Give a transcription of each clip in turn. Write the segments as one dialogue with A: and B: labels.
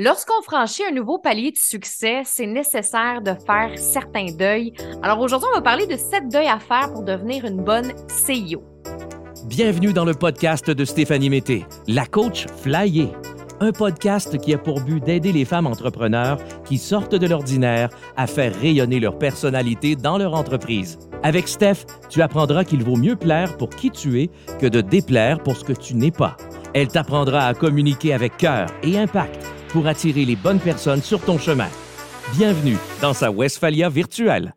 A: Lorsqu'on franchit un nouveau palier de succès, c'est nécessaire de faire certains deuils. Alors aujourd'hui, on va parler de sept deuils à faire pour devenir une bonne CEO.
B: Bienvenue dans le podcast de Stéphanie Mété, la coach Flyer. Un podcast qui a pour but d'aider les femmes entrepreneurs qui sortent de l'ordinaire à faire rayonner leur personnalité dans leur entreprise. Avec Steph, tu apprendras qu'il vaut mieux plaire pour qui tu es que de déplaire pour ce que tu n'es pas. Elle t'apprendra à communiquer avec cœur et impact pour attirer les bonnes personnes sur ton chemin. Bienvenue dans sa Westphalia virtuelle.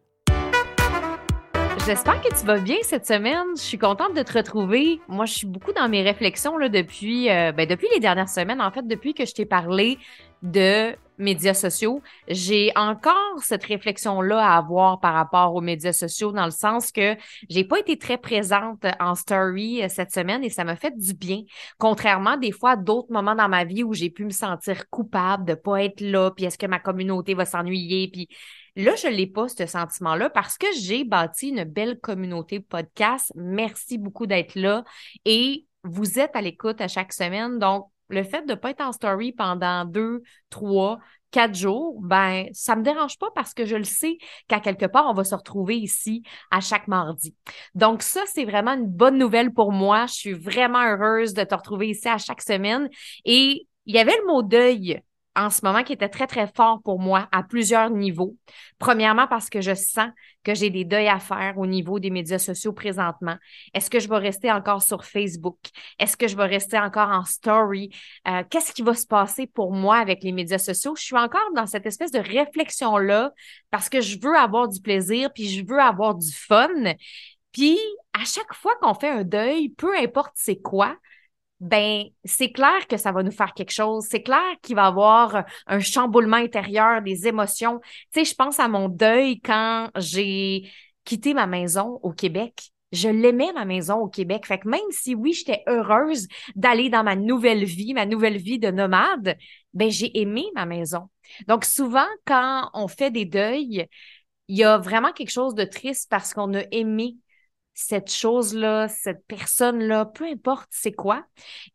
A: J'espère que tu vas bien cette semaine. Je suis contente de te retrouver. Moi, je suis beaucoup dans mes réflexions là, depuis, euh, ben, depuis les dernières semaines. En fait, depuis que je t'ai parlé de médias sociaux, j'ai encore cette réflexion-là à avoir par rapport aux médias sociaux dans le sens que j'ai pas été très présente en story euh, cette semaine et ça m'a fait du bien. Contrairement des fois à d'autres moments dans ma vie où j'ai pu me sentir coupable de pas être là, puis est-ce que ma communauté va s'ennuyer, puis Là, je l'ai pas, ce sentiment-là, parce que j'ai bâti une belle communauté podcast. Merci beaucoup d'être là. Et vous êtes à l'écoute à chaque semaine. Donc, le fait de ne pas être en story pendant deux, trois, quatre jours, ben, ça me dérange pas parce que je le sais qu'à quelque part, on va se retrouver ici à chaque mardi. Donc, ça, c'est vraiment une bonne nouvelle pour moi. Je suis vraiment heureuse de te retrouver ici à chaque semaine. Et il y avait le mot deuil en ce moment qui était très, très fort pour moi à plusieurs niveaux. Premièrement, parce que je sens que j'ai des deuils à faire au niveau des médias sociaux présentement. Est-ce que je vais rester encore sur Facebook? Est-ce que je vais rester encore en story? Euh, qu'est-ce qui va se passer pour moi avec les médias sociaux? Je suis encore dans cette espèce de réflexion-là parce que je veux avoir du plaisir, puis je veux avoir du fun. Puis, à chaque fois qu'on fait un deuil, peu importe c'est quoi, ben c'est clair que ça va nous faire quelque chose. C'est clair qu'il va y avoir un chamboulement intérieur, des émotions. Tu sais, je pense à mon deuil quand j'ai quitté ma maison au Québec. Je l'aimais, ma maison au Québec. Fait que même si oui, j'étais heureuse d'aller dans ma nouvelle vie, ma nouvelle vie de nomade, ben j'ai aimé ma maison. Donc souvent, quand on fait des deuils, il y a vraiment quelque chose de triste parce qu'on a aimé cette chose-là, cette personne-là, peu importe c'est quoi.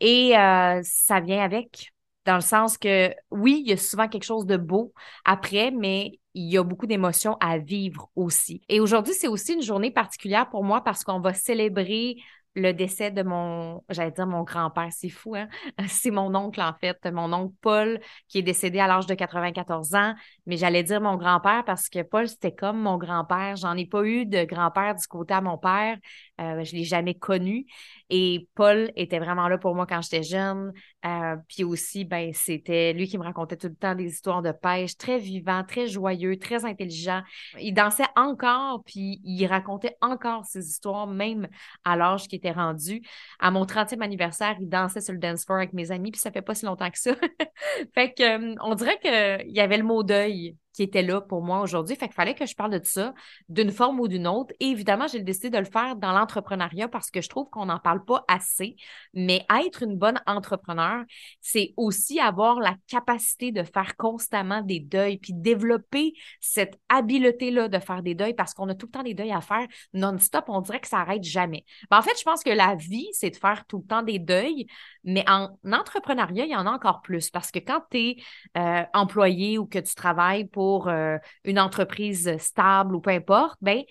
A: Et euh, ça vient avec, dans le sens que oui, il y a souvent quelque chose de beau après, mais il y a beaucoup d'émotions à vivre aussi. Et aujourd'hui, c'est aussi une journée particulière pour moi parce qu'on va célébrer le décès de mon, j'allais dire mon grand-père, c'est fou, hein? C'est mon oncle, en fait, mon oncle Paul, qui est décédé à l'âge de 94 ans, mais j'allais dire mon grand-père parce que Paul, c'était comme mon grand-père. J'en ai pas eu de grand-père du côté à mon père. Euh, je l'ai jamais connu. Et Paul était vraiment là pour moi quand j'étais jeune. Euh, puis aussi, ben, c'était lui qui me racontait tout le temps des histoires de pêche, très vivant, très joyeux, très intelligent. Il dansait encore, puis il racontait encore ses histoires, même à l'âge qui était rendu. À mon 30e anniversaire, il dansait sur le dance floor avec mes amis, puis ça fait pas si longtemps que ça. fait que, euh, on dirait qu'il y avait le mot deuil qui était là pour moi aujourd'hui. Fait qu'il fallait que je parle de ça d'une forme ou d'une autre. Et évidemment, j'ai décidé de le faire dans l'entrepreneuriat parce que je trouve qu'on n'en parle pas assez. Mais être une bonne entrepreneur, c'est aussi avoir la capacité de faire constamment des deuils, puis développer cette habileté-là de faire des deuils parce qu'on a tout le temps des deuils à faire non-stop. On dirait que ça n'arrête jamais. Ben, en fait, je pense que la vie, c'est de faire tout le temps des deuils, mais en entrepreneuriat, il y en a encore plus parce que quand tu es euh, employé ou que tu travailles pour euh, une entreprise stable ou peu importe, ben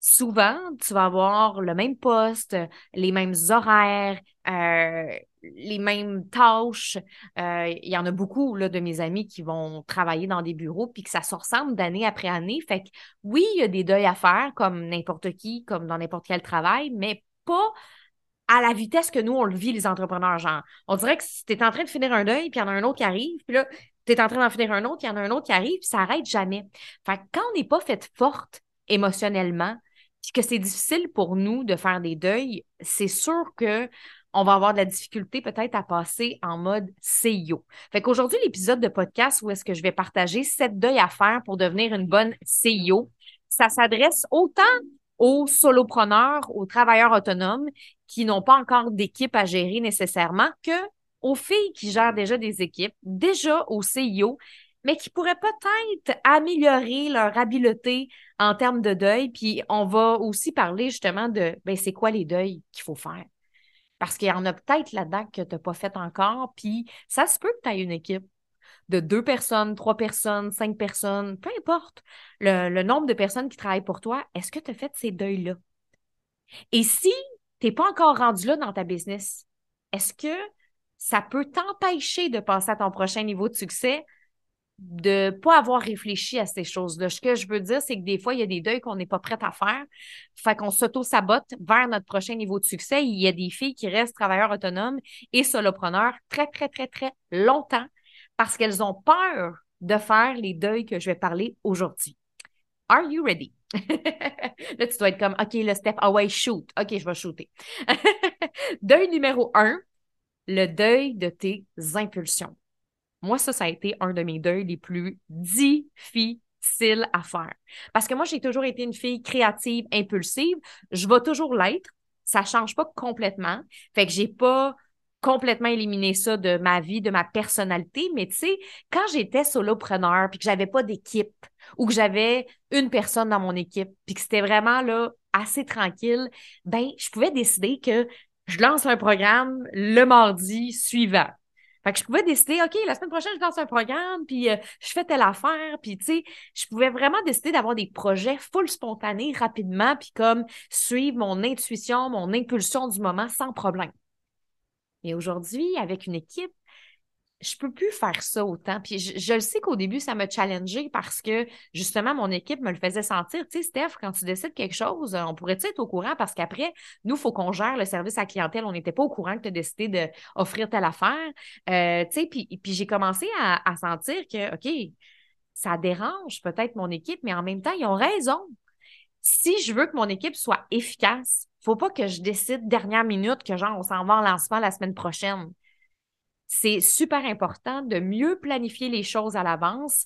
A: souvent, tu vas avoir le même poste, les mêmes horaires, euh, les mêmes tâches. Euh, il y en a beaucoup là, de mes amis qui vont travailler dans des bureaux puis que ça se ressemble d'année après année. Fait que oui, il y a des deuils à faire comme n'importe qui, comme dans n'importe quel travail, mais pas à la vitesse que nous, on le vit, les entrepreneurs. Genre, on dirait que tu es en train de finir un deuil, puis il y en a un autre qui arrive, puis là, tu es en train d'en finir un autre, il y en a un autre qui arrive, puis ça n'arrête jamais. Fait que quand on n'est pas fait forte émotionnellement, puis que c'est difficile pour nous de faire des deuils, c'est sûr que on va avoir de la difficulté peut-être à passer en mode CEO. Fait qu'aujourd'hui, l'épisode de podcast où est-ce que je vais partager sept deuils à faire pour devenir une bonne CEO, ça s'adresse autant aux solopreneurs, aux travailleurs autonomes qui n'ont pas encore d'équipe à gérer nécessairement que aux filles qui gèrent déjà des équipes, déjà au CIO, mais qui pourraient peut-être améliorer leur habileté en termes de deuil. Puis on va aussi parler justement de ben, c'est quoi les deuils qu'il faut faire? Parce qu'il y en a peut-être là-dedans que tu n'as pas fait encore, puis ça se peut que tu aies une équipe. de deux personnes, trois personnes, cinq personnes, peu importe le, nombre de personnes qui travaillent pour toi, est-ce que tu as fait ces deuils-là? Et si tu n'es pas encore rendu là dans ta business, est-ce que ça peut t'empêcher de passer à ton prochain niveau de succès de pas avoir réfléchi à ces choses-là. Ce que je veux dire, c'est que des fois, il y a des deuils qu'on n'est pas prête à faire. Fait qu'on s'auto-sabote vers notre prochain niveau de succès. Il y a des filles qui restent travailleurs autonomes et solopreneurs très, très, très, très longtemps parce qu'elles ont peur de faire les deuils que je vais parler aujourd'hui. Are you ready? là, tu dois être comme, OK, le step away, shoot. OK, je vais shooter. deuil numéro un, le deuil de tes impulsions. Moi, ça, ça a été un de mes deuils les plus difficiles à faire. Parce que moi, j'ai toujours été une fille créative, impulsive. Je vais toujours l'être. Ça change pas complètement. Fait que j'ai pas complètement éliminé ça de ma vie, de ma personnalité. Mais tu sais, quand j'étais solopreneur, puis que j'avais pas d'équipe, ou que j'avais une personne dans mon équipe, puis que c'était vraiment là assez tranquille, ben je pouvais décider que je lance un programme le mardi suivant. Fait que je pouvais décider, OK, la semaine prochaine, je lance un programme, puis euh, je fais telle affaire, puis tu sais, je pouvais vraiment décider d'avoir des projets full spontanés rapidement, puis comme suivre mon intuition, mon impulsion du moment sans problème. Et aujourd'hui, avec une équipe, je peux plus faire ça autant. Puis je, le sais qu'au début, ça m'a challengé parce que justement, mon équipe me le faisait sentir. Tu sais, Steph, quand tu décides quelque chose, on pourrait être au courant parce qu'après, nous, il faut qu'on gère le service à clientèle. On n'était pas au courant que tu as décidé d'offrir telle affaire. Euh, tu sais, puis, j'ai commencé à, à sentir que, OK, ça dérange peut-être mon équipe, mais en même temps, ils ont raison. Si je veux que mon équipe soit efficace, faut pas que je décide dernière minute que genre on s'en va en lancement la semaine prochaine c'est super important de mieux planifier les choses à l'avance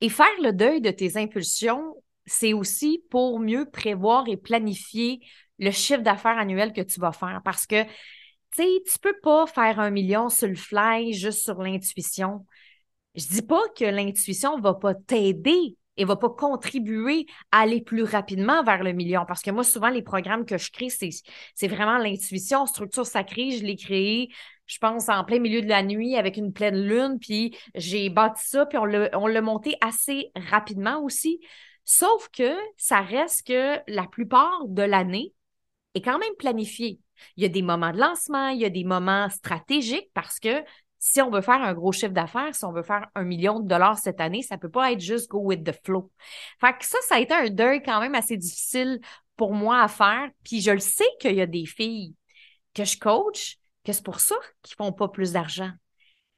A: et faire le deuil de tes impulsions. C'est aussi pour mieux prévoir et planifier le chiffre d'affaires annuel que tu vas faire parce que tu sais, tu peux pas faire un million sur le fly juste sur l'intuition. Je dis pas que l'intuition va pas t'aider et va pas contribuer à aller plus rapidement vers le million. Parce que moi, souvent, les programmes que je crée, c'est vraiment l'intuition, structure sacrée. Je l'ai créé je pense, en plein milieu de la nuit avec une pleine lune, puis j'ai bâti ça, puis on l'a monté assez rapidement aussi. Sauf que ça reste que la plupart de l'année est quand même planifiée. Il y a des moments de lancement, il y a des moments stratégiques parce que si on veut faire un gros chiffre d'affaires, si on veut faire un million de dollars cette année, ça peut pas être juste go with the flow. Fait que ça, ça a été un deuil quand même assez difficile pour moi à faire. Puis je le sais qu'il y a des filles que je coach que c'est pour ça qu'ils font pas plus d'argent.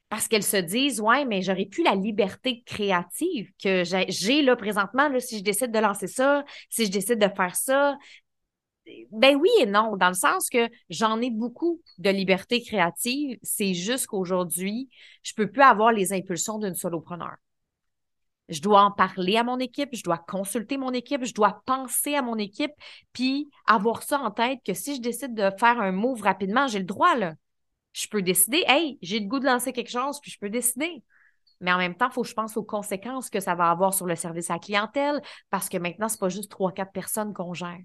A: Parce qu'elles se disent, ouais, mais j'aurais plus la liberté créative que j'ai là présentement, si je décide de lancer ça, si je décide de faire ça. Ben oui et non, dans le sens que j'en ai beaucoup de liberté créative. C'est juste qu'aujourd'hui, je peux plus avoir les impulsions d'une solopreneur. Je dois en parler à mon équipe, je dois consulter mon équipe, je dois penser à mon équipe, puis avoir ça en tête que si je décide de faire un move rapidement, j'ai le droit, là. Je peux décider, hey, j'ai le goût de lancer quelque chose, puis je peux décider. Mais en même temps, il faut que je pense aux conséquences que ça va avoir sur le service à la clientèle, parce que maintenant, ce n'est pas juste trois, quatre personnes qu'on gère.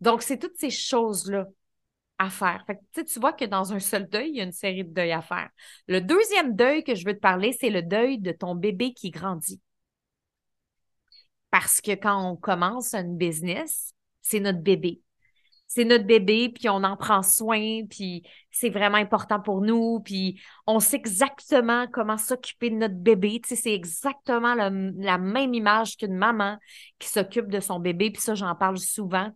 A: Donc, c'est toutes ces choses-là à faire. Fait tu vois que dans un seul deuil, il y a une série de deuils à faire. Le deuxième deuil que je veux te parler, c'est le deuil de ton bébé qui grandit. Parce que quand on commence un business, c'est notre bébé c'est notre bébé, puis on en prend soin, puis c'est vraiment important pour nous, puis on sait exactement comment s'occuper de notre bébé. C'est exactement la même image qu'une maman qui s'occupe de son bébé, puis ça, j'en parle souvent.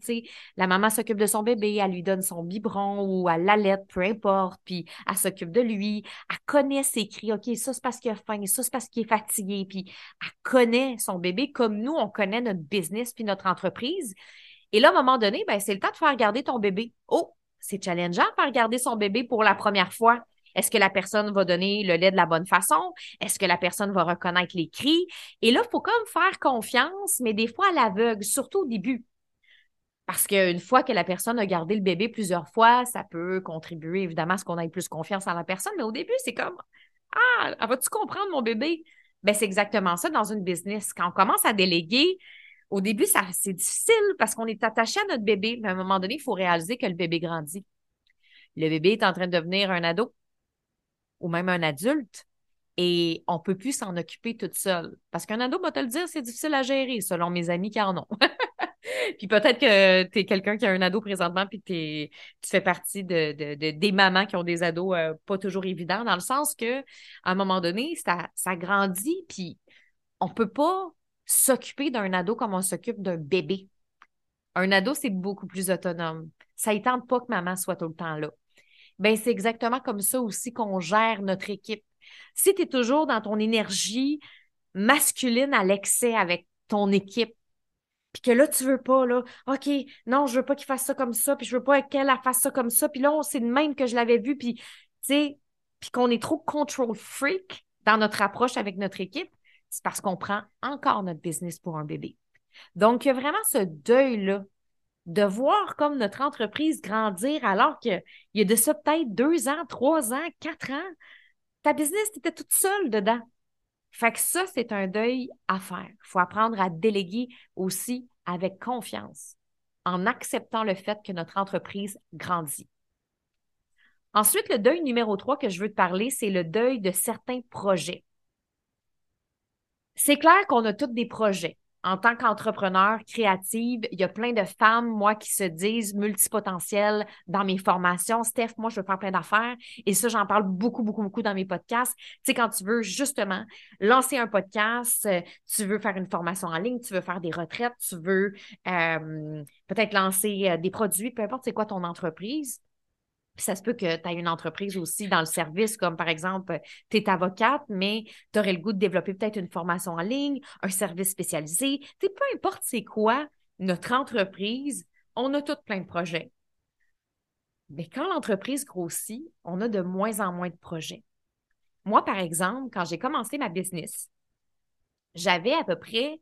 A: La maman s'occupe de son bébé, elle lui donne son biberon ou elle l'allait, peu importe, puis elle s'occupe de lui. Elle connaît ses cris. OK, ça, c'est parce qu'il a faim, ça, c'est parce qu'il est fatigué, puis elle connaît son bébé comme nous, on connaît notre business puis notre entreprise. Et là, à un moment donné, ben, c'est le temps de faire regarder ton bébé. Oh, c'est challengeant de faire regarder son bébé pour la première fois. Est-ce que la personne va donner le lait de la bonne façon? Est-ce que la personne va reconnaître les cris? Et là, il faut comme faire confiance, mais des fois à l'aveugle, surtout au début. Parce qu'une fois que la personne a gardé le bébé plusieurs fois, ça peut contribuer évidemment à ce qu'on ait plus confiance en la personne. Mais au début, c'est comme Ah, vas-tu comprendre mon bébé? Ben, c'est exactement ça dans une business. Quand on commence à déléguer, au début, ça, c'est difficile parce qu'on est attaché à notre bébé, mais à un moment donné, il faut réaliser que le bébé grandit. Le bébé est en train de devenir un ado ou même un adulte. Et on peut plus s'en occuper toute seule. Parce qu'un ado, va te le dire, c'est difficile à gérer, selon mes amis qui en ont. puis peut-être que tu es quelqu'un qui a un ado présentement, puis que tu fais partie de, des mamans qui ont des ados euh, pas toujours évidents, dans le sens que à un moment donné, ça, ça grandit, puis on peut pas s'occuper d'un ado comme on s'occupe d'un bébé. Un ado, c'est beaucoup plus autonome. Ça ne tente pas que maman soit tout le temps là. Ben, c'est exactement comme ça aussi qu'on gère notre équipe. Si tu es toujours dans ton énergie masculine à l'excès avec ton équipe, puis que là, tu veux pas, là, OK, non, je veux pas qu'il fasse ça comme ça, puis je veux pas qu'elle fasse ça comme ça, puis là, c'est le même que je l'avais vu, puis, tu sais, puis qu'on est trop control freak dans notre approche avec notre équipe, c'est parce qu'on prend encore notre business pour un bébé. Donc, il y a vraiment ce deuil-là de voir comme notre entreprise grandir alors qu'il y a de ça peut-être deux ans, trois ans, quatre ans. Ta business, tu étais toute seule dedans. Fait que ça, c'est un deuil à faire. Il faut apprendre à déléguer aussi avec confiance, en acceptant le fait que notre entreprise grandit. Ensuite, le deuil numéro trois que je veux te parler, c'est le deuil de certains projets. C'est clair qu'on a tous des projets. En tant qu'entrepreneur créative, il y a plein de femmes, moi, qui se disent multipotentielles dans mes formations. Steph, moi, je veux faire plein d'affaires. Et ça, j'en parle beaucoup, beaucoup, beaucoup dans mes podcasts. Tu sais, quand tu veux justement lancer un podcast, euh, tu veux faire une formation en ligne, tu veux faire des retraites, tu veux euh, peut-être lancer euh, des produits, peu importe c'est quoi ton entreprise puis ça se peut que tu aies une entreprise aussi dans le service, comme par exemple, tu es avocate, mais tu aurais le goût de développer peut-être une formation en ligne, un service spécialisé. Tu peu importe c'est quoi notre entreprise, on a toutes plein de projets. Mais quand l'entreprise grossit, on a de moins en moins de projets. Moi, par exemple, quand j'ai commencé ma business, j'avais à peu près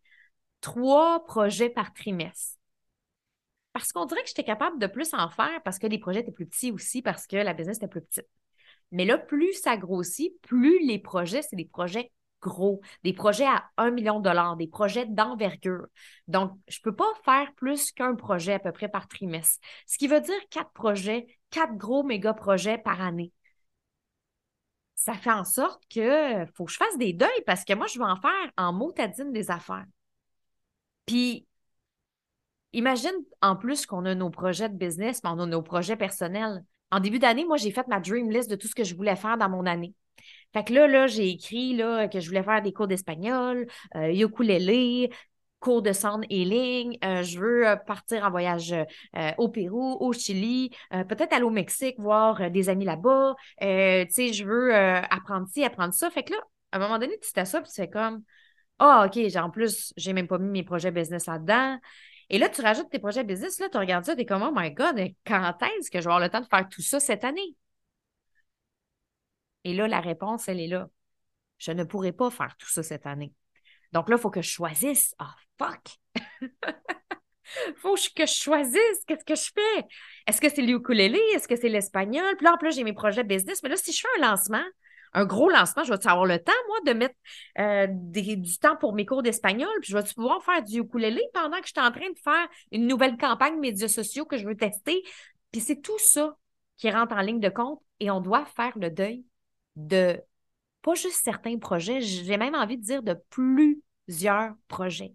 A: trois projets par trimestre. Parce qu'on dirait que j'étais capable de plus en faire parce que les projets étaient plus petits aussi, parce que la business était plus petite. Mais là, plus ça grossit, plus les projets, c'est des projets gros, des projets à 1 million de dollars, des projets d'envergure. Donc, je ne peux pas faire plus qu'un projet à peu près par trimestre. Ce qui veut dire quatre projets, quatre gros méga projets par année. Ça fait en sorte que faut que je fasse des deuils parce que moi, je veux en faire en motadine des affaires. Puis, Imagine en plus qu'on a nos projets de business, mais on a nos projets personnels. En début d'année, moi, j'ai fait ma dream list de tout ce que je voulais faire dans mon année. Fait que là, là j'ai écrit là, que je voulais faire des cours d'espagnol, euh, ukulélé, cours de sound healing. Euh, je veux euh, partir en voyage euh, au Pérou, au Chili, peut-être aller au Mexique, voir des amis là-bas. tu sais, je veux apprendre ci, apprendre ça. Fait que là, à un moment donné, tu t'as ça, puis c'est comme, ah, OK, en plus, j'ai même pas mis mes projets business là-dedans. Et là, tu rajoutes tes projets business, là, tu regardes ça, tu es comme, oh my God, quand est-ce que je vais avoir le temps de faire tout ça cette année? Et là, la réponse, elle est là. Je ne pourrai pas faire tout ça cette année. Donc là, il faut que je choisisse. Ah, fuck! faut que je choisisse. Qu'est-ce que je fais? Est-ce que c'est l'ukulélé? Est-ce que c'est l'espagnol? Puis là, en plus, j'ai mes projets business. Mais là, si je fais un lancement, un gros lancement, je vais avoir le temps, moi, de mettre euh, du temps pour mes cours d'espagnol, puis je vais pouvoir faire du ukulélé pendant que je suis en train de faire une nouvelle campagne médias sociaux que je veux tester? Puis c'est tout ça qui rentre en ligne de compte et on doit faire le deuil de pas juste certains projets, j'ai même envie de dire de plusieurs projets.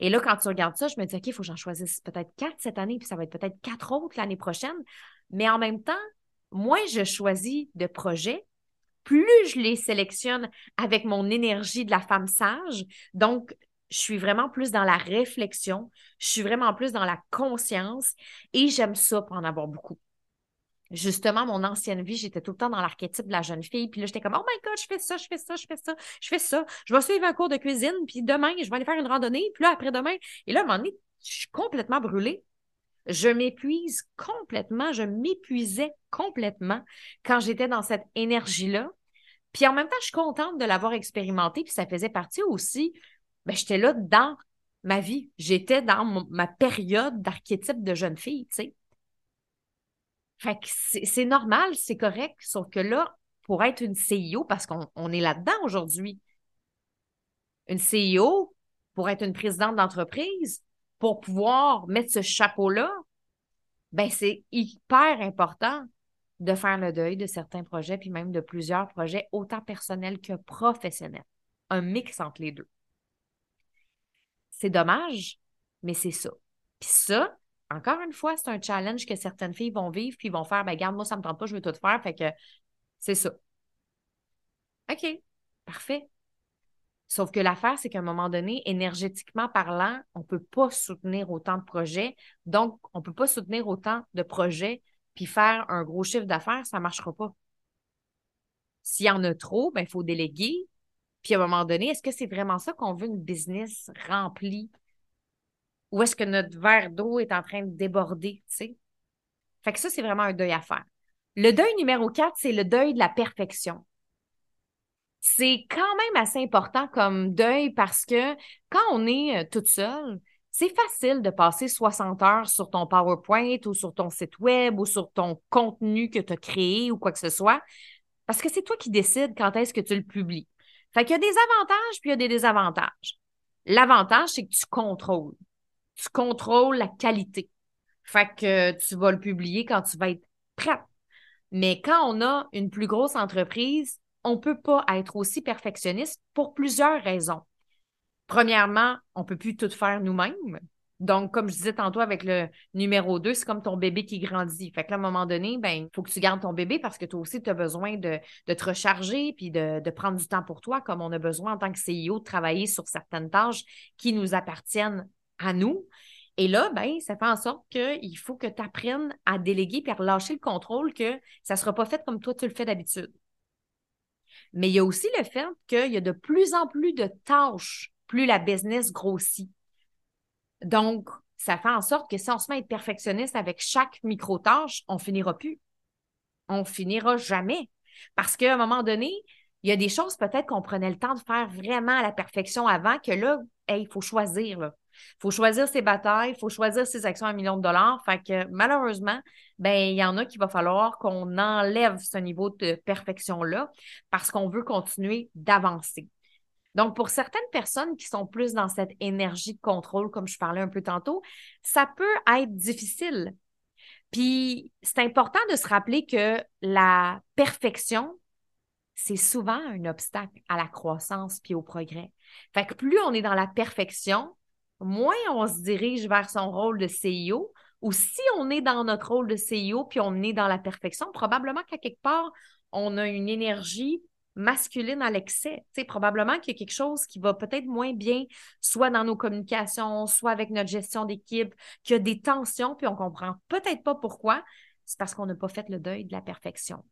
A: Et là, quand tu regardes ça, je me dis, OK, il faut que j'en choisisse peut-être quatre cette année, puis ça va être peut-être quatre autres l'année prochaine. Mais en même temps, moins je choisis de projets, plus je les sélectionne avec mon énergie de la femme sage. Donc, je suis vraiment plus dans la réflexion, je suis vraiment plus dans la conscience et j'aime ça pour en avoir beaucoup. Justement, mon ancienne vie, j'étais tout le temps dans l'archétype de la jeune fille. Puis là, j'étais comme, oh my God, je fais ça, je fais ça, je fais ça, je fais ça. Je vais suivre un cours de cuisine, puis demain, je vais aller faire une randonnée. Puis là, après-demain, et là, à un moment donné, je suis complètement brûlée. Je m'épuise complètement, je m'épuisais complètement quand j'étais dans cette énergie-là. Puis en même temps, je suis contente de l'avoir expérimenté, puis ça faisait partie aussi, ben, j'étais là dans ma vie. J'étais dans ma période d'archétype de jeune fille, tu sais. Fait que c'est normal, c'est correct, sauf que là, pour être une CIO, parce qu'on est là-dedans aujourd'hui, une CIO, pour être une présidente d'entreprise, pour pouvoir mettre ce chapeau-là, ben c'est hyper important de faire le deuil de certains projets, puis même de plusieurs projets, autant personnels que professionnels. Un mix entre les deux. C'est dommage, mais c'est ça. Puis ça, encore une fois, c'est un challenge que certaines filles vont vivre, puis vont faire, ben garde, moi, ça me tente pas, je veux tout faire, fait que c'est ça. OK, parfait. Sauf que l'affaire, c'est qu'à un moment donné, énergétiquement parlant, on ne peut pas soutenir autant de projets. Donc, on ne peut pas soutenir autant de projets puis faire un gros chiffre d'affaires, ça ne marchera pas. S'il y en a trop, ben, il faut déléguer. Puis à un moment donné, est-ce que c'est vraiment ça qu'on veut une business remplie? Ou est-ce que notre verre d'eau est en train de déborder, tu sais? Fait que ça, c'est vraiment un deuil à faire. Le deuil numéro 4, c'est le deuil de la perfection c'est quand même assez important comme deuil parce que quand on est euh, toute seule, c'est facile de passer 60 heures sur ton PowerPoint ou sur ton site web ou sur ton contenu que tu as créé ou quoi que ce soit, parce que c'est toi qui décides quand est-ce que tu le publies. Fait qu'il y a des avantages puis il y a des désavantages. L'avantage, c'est que tu contrôles. Tu contrôles la qualité. Fait que tu vas le publier quand tu vas être prête. Mais quand on a une plus grosse entreprise, on ne peut pas être aussi perfectionniste pour plusieurs raisons. Premièrement, on ne peut plus tout faire nous-mêmes. Donc, comme je disais tantôt avec le numéro 2, c'est comme ton bébé qui grandit. Fait que là, à un moment donné, ben, il faut que tu gardes ton bébé parce que toi aussi, tu as besoin de, te recharger puis de, de, prendre du temps pour toi, comme on a besoin en tant que CEO de travailler sur certaines tâches qui nous appartiennent à nous. Et là, ben, ça fait en sorte qu'il faut que tu apprennes à déléguer et à relâcher le contrôle que ça ne sera pas fait comme toi tu le fais d'habitude. Mais il y a aussi le fait qu'il y a de plus en plus de tâches, plus la business grossit. Donc, ça fait en sorte que si on se met à être perfectionniste avec chaque micro-tâche, on finira plus. On finira jamais. Parce qu'à un moment donné, il y a des choses peut-être qu'on prenait le temps de faire vraiment à la perfection avant que là, il faut choisir. Il faut choisir ses batailles, il faut choisir ses actions à un million de dollars. Fait que malheureusement, ben, il y en a qui va falloir qu'on enlève ce niveau de perfection-là parce qu'on veut continuer d'avancer. Donc, pour certaines personnes qui sont plus dans cette énergie de contrôle, comme je parlais un peu tantôt, ça peut être difficile. Puis, c'est important de se rappeler que la perfection, c'est souvent un obstacle à la croissance puis au progrès. Fait que plus on est dans la perfection, moins on se dirige vers son rôle de CEO. Ou si on est dans notre rôle de CEO puis on est dans la perfection, probablement qu'à quelque part, on a une énergie masculine à l'excès. Tu probablement qu'il y a quelque chose qui va peut-être moins bien, soit dans nos communications, soit avec notre gestion d'équipe, qu'il y a des tensions, puis on comprend peut-être pas pourquoi. C'est parce qu'on n'a pas fait le deuil de la perfection.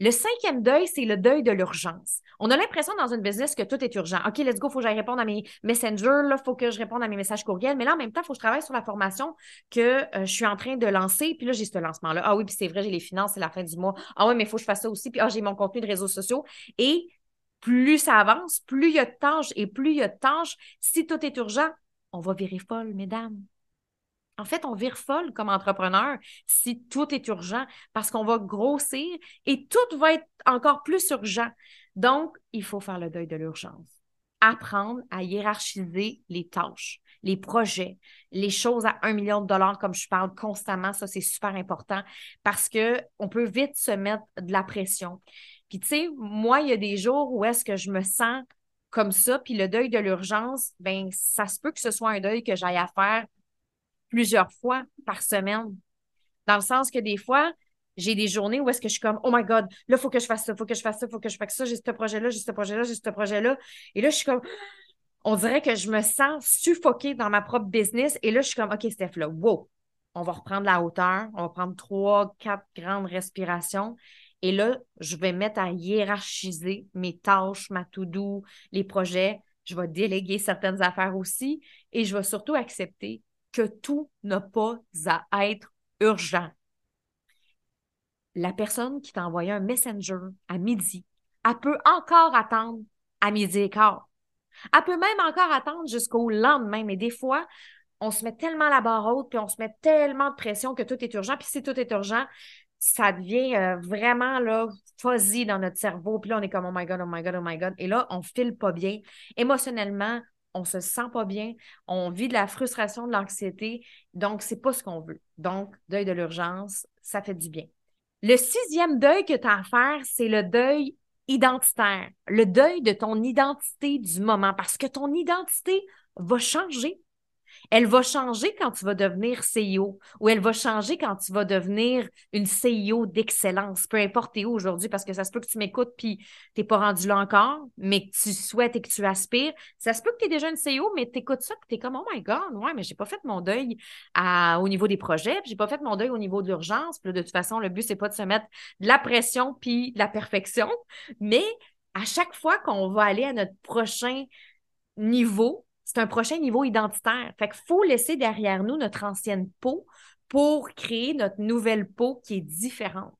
A: Le cinquième deuil, c'est le deuil de l'urgence. On a l'impression dans une business que tout est urgent. OK, let's go, il faut que j'aille répondre à mes messengers, il faut que je réponde à mes messages courriels. Mais là, en même temps, il faut que je travaille sur la formation que euh, je suis en train de lancer. Puis là, j'ai ce lancement-là. Ah oui, puis c'est vrai, j'ai les finances, c'est la fin du mois. Ah oui, mais il faut que je fasse ça aussi. Puis ah, j'ai mon contenu de réseaux sociaux. Et plus ça avance, plus il y a de tâches et plus il y a de tâches. Si tout est urgent, on va virer folle, mesdames. En fait, on vire folle comme entrepreneur si tout est urgent parce qu'on va grossir et tout va être encore plus urgent. Donc, il faut faire le deuil de l'urgence. Apprendre à hiérarchiser les tâches, les projets, les choses à un million de dollars, comme je parle constamment. Ça, c'est super important parce qu'on peut vite se mettre de la pression. Puis, tu sais, moi, il y a des jours où est-ce que je me sens comme ça, puis le deuil de l'urgence, ben ça se peut que ce soit un deuil que j'aille à faire plusieurs fois par semaine. Dans le sens que des fois, j'ai des journées où est-ce que je suis comme, oh my God, là, il faut que je fasse ça, il faut que je fasse ça, il faut que je fasse ça, j'ai ce projet-là, j'ai ce projet-là, j'ai ce projet-là. Et là, je suis comme, on dirait que je me sens suffoquée dans ma propre business. Et là, je suis comme, OK, Steph, là, wow, on va reprendre la hauteur, on va prendre trois, quatre grandes respirations. Et là, je vais mettre à hiérarchiser mes tâches, ma to-do, les projets. Je vais déléguer certaines affaires aussi. Et je vais surtout accepter que tout n'a pas à être urgent. La personne qui t'a envoyé un messenger à midi, elle peut encore attendre à midi et quart. Elle peut même encore attendre jusqu'au lendemain, mais des fois, on se met tellement la barre haute, puis on se met tellement de pression que tout est urgent. Puis si tout est urgent, ça devient euh, vraiment là, fuzzy dans notre cerveau. Puis là, on est comme, oh my God, oh my God, oh my God. Et là, on file pas bien. Émotionnellement, on se sent pas bien, on vit de la frustration, de l'anxiété. Donc, c'est pas ce qu'on veut. Donc, deuil de l'urgence, ça fait du bien. Le sixième deuil que tu as à faire, c'est le deuil identitaire, le deuil de ton identité du moment, parce que ton identité va changer elle va changer quand tu vas devenir CEO ou elle va changer quand tu vas devenir une CEO d'excellence, peu importe où aujourd'hui, parce que ça se peut que tu m'écoutes puis tu n'es pas rendu là encore, mais que tu souhaites et que tu aspires. Ça se peut que tu es déjà une CEO, mais tu écoutes ça et tu es comme, oh my God, ouais, mais j'ai pas fait mon deuil au niveau des projets, j'ai pas fait mon deuil au niveau de l'urgence. Puis de toute façon, le but, c'est pas de se mettre de la pression puis de la perfection, mais à chaque fois qu'on va aller à notre prochain niveau, c'est un prochain niveau identitaire. Fait qu'il faut laisser derrière nous notre ancienne peau pour créer notre nouvelle peau qui est différente.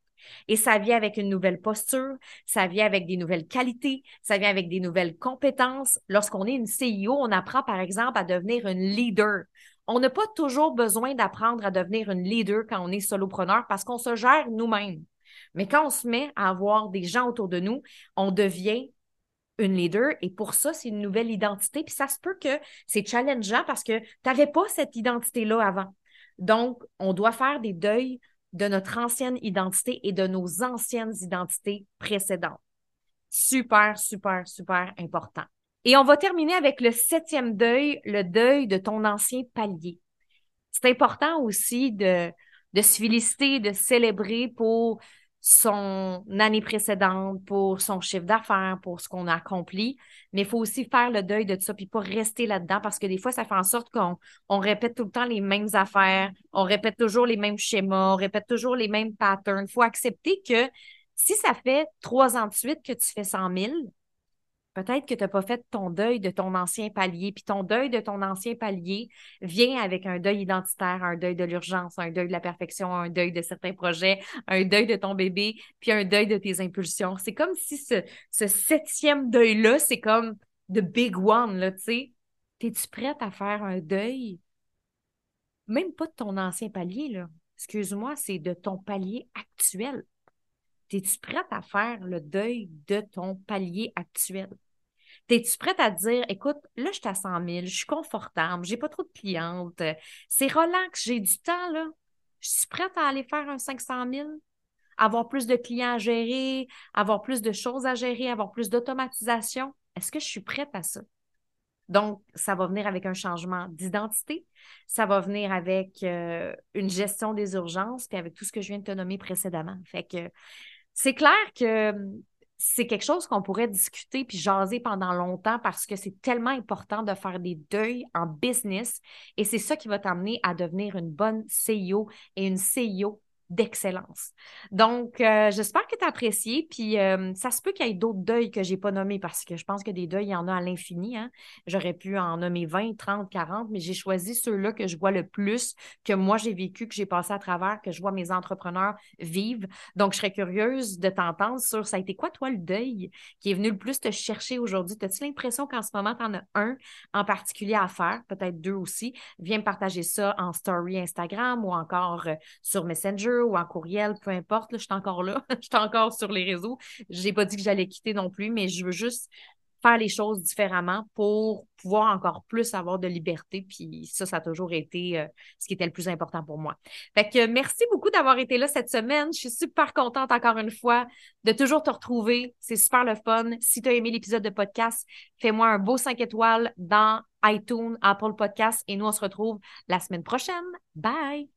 A: Et ça vient avec une nouvelle posture, ça vient avec des nouvelles qualités, ça vient avec des nouvelles compétences. Lorsqu'on est une CEO, on apprend par exemple à devenir une leader. On n'a pas toujours besoin d'apprendre à devenir une leader quand on est solopreneur parce qu'on se gère nous-mêmes. Mais quand on se met à avoir des gens autour de nous, on devient une leader et pour ça, c'est une nouvelle identité. Puis ça se peut que c'est challengeant parce que tu n'avais pas cette identité-là avant. Donc, on doit faire des deuils de notre ancienne identité et de nos anciennes identités précédentes. Super, super, super important. Et on va terminer avec le septième deuil, le deuil de ton ancien palier. C'est important aussi de, de se féliciter, de célébrer pour son année précédente, pour son chiffre d'affaires, pour ce qu'on a accompli. Mais il faut aussi faire le deuil de ça, puis pas rester là-dedans, parce que des fois, ça fait en sorte qu'on on répète tout le temps les mêmes affaires, on répète toujours les mêmes schémas, on répète toujours les mêmes patterns. Il faut accepter que si ça fait trois ans de suite que tu fais 100 000, Peut-être que tu n'as pas fait ton deuil de ton ancien palier, puis ton deuil de ton ancien palier vient avec un deuil identitaire, un deuil de l'urgence, un deuil de la perfection, un deuil de certains projets, un deuil de ton bébé, puis un deuil de tes impulsions. C'est comme si ce, septième deuil-là, c'est comme the big one, là, tu sais. Es-tu prête à faire un deuil? Même pas de ton ancien palier, là. Excuse-moi, c'est de ton palier actuel. Es-tu prête à faire le deuil de ton palier actuel? Es-tu prête à dire, écoute, là, je suis à 100 000, je suis confortable, j'ai pas trop de clientes, c'est relax, j'ai du temps, là. Je suis prête à aller faire un 500 000, avoir plus de clients à gérer, avoir plus de choses à gérer, avoir plus d'automatisation? Est-ce que je suis prête à ça? Donc, ça va venir avec un changement d'identité, ça va venir avec euh, une gestion des urgences, puis avec tout ce que je viens de te nommer précédemment. Fait que c'est clair que c'est quelque chose qu'on pourrait discuter puis jaser pendant longtemps parce que c'est tellement important de faire des deuils en business et c'est ça qui va t'amener à devenir une bonne CEO et une CEO d'excellence. Donc, euh, j'espère que tu as apprécié. Puis, euh, ça se peut qu'il y ait d'autres deuils que je n'ai pas nommés parce que je pense que des deuils, il y en a à l'infini. Hein. J'aurais pu en nommer 20, 30, 40, mais j'ai choisi ceux-là que je vois le plus, que moi j'ai vécu, que j'ai passé à travers, que je vois mes entrepreneurs vivre. Donc, je serais curieuse de t'entendre sur ça a été quoi, toi, le deuil qui est venu le plus te chercher aujourd'hui? As-tu l'impression qu'en ce moment, tu en as un en particulier à faire, peut-être deux aussi? Viens me partager ça en story Instagram ou encore euh, sur Messenger ou en courriel, peu importe, je suis encore là, je suis encore sur les réseaux. Je n'ai pas dit que j'allais quitter non plus, mais je veux juste faire les choses différemment pour pouvoir encore plus avoir de liberté. Puis ça, ça a toujours été euh, ce qui était le plus important pour moi. Fait que merci beaucoup d'avoir été là cette semaine. Je suis super contente encore une fois de toujours te retrouver. C'est super le fun. Si tu as aimé l'épisode de podcast, fais-moi un beau 5 étoiles dans iTunes, Apple Podcast et nous, on se retrouve la semaine prochaine. Bye!